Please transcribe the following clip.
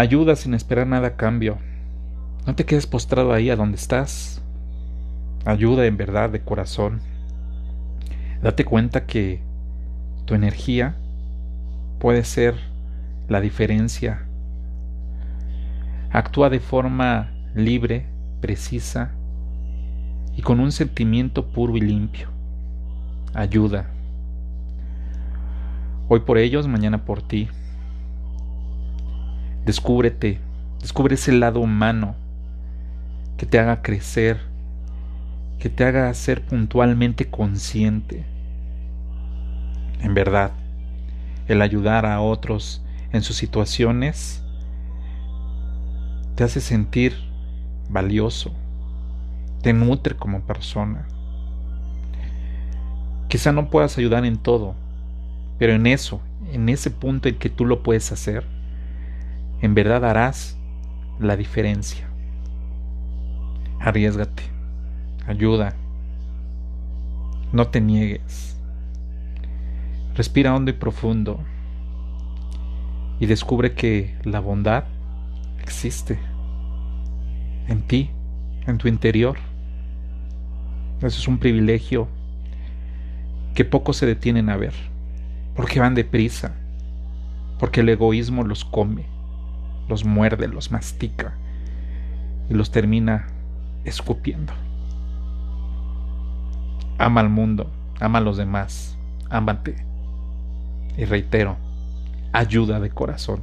Ayuda sin esperar nada a cambio. No te quedes postrado ahí a donde estás. Ayuda en verdad de corazón. Date cuenta que tu energía puede ser la diferencia. Actúa de forma libre, precisa y con un sentimiento puro y limpio. Ayuda. Hoy por ellos, mañana por ti. Descúbrete, descubre ese lado humano que te haga crecer, que te haga ser puntualmente consciente. En verdad, el ayudar a otros en sus situaciones te hace sentir valioso, te nutre como persona. Quizá no puedas ayudar en todo, pero en eso, en ese punto en que tú lo puedes hacer, en verdad harás la diferencia. Arriesgate, ayuda, no te niegues. Respira hondo y profundo y descubre que la bondad existe en ti, en tu interior. Eso es un privilegio que pocos se detienen a ver, porque van deprisa, porque el egoísmo los come los muerde, los mastica y los termina escupiendo. Ama al mundo, ama a los demás, ámate. Y reitero, ayuda de corazón.